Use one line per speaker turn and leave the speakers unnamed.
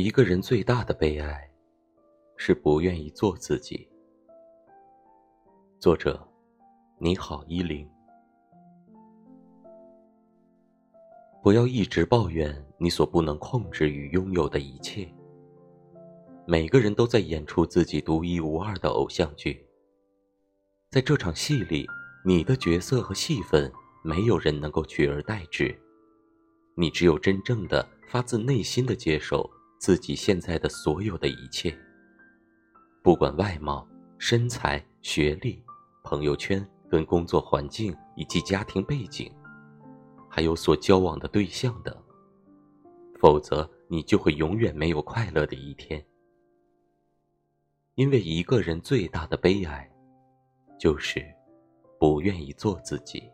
一个人最大的悲哀，是不愿意做自己。作者：你好，依林。不要一直抱怨你所不能控制与拥有的一切。每个人都在演出自己独一无二的偶像剧。在这场戏里，你的角色和戏份，没有人能够取而代之。你只有真正的发自内心的接受自己现在的所有的一切，不管外貌、身材、学历、朋友圈跟工作环境以及家庭背景，还有所交往的对象等。否则，你就会永远没有快乐的一天。因为一个人最大的悲哀，就是不愿意做自己。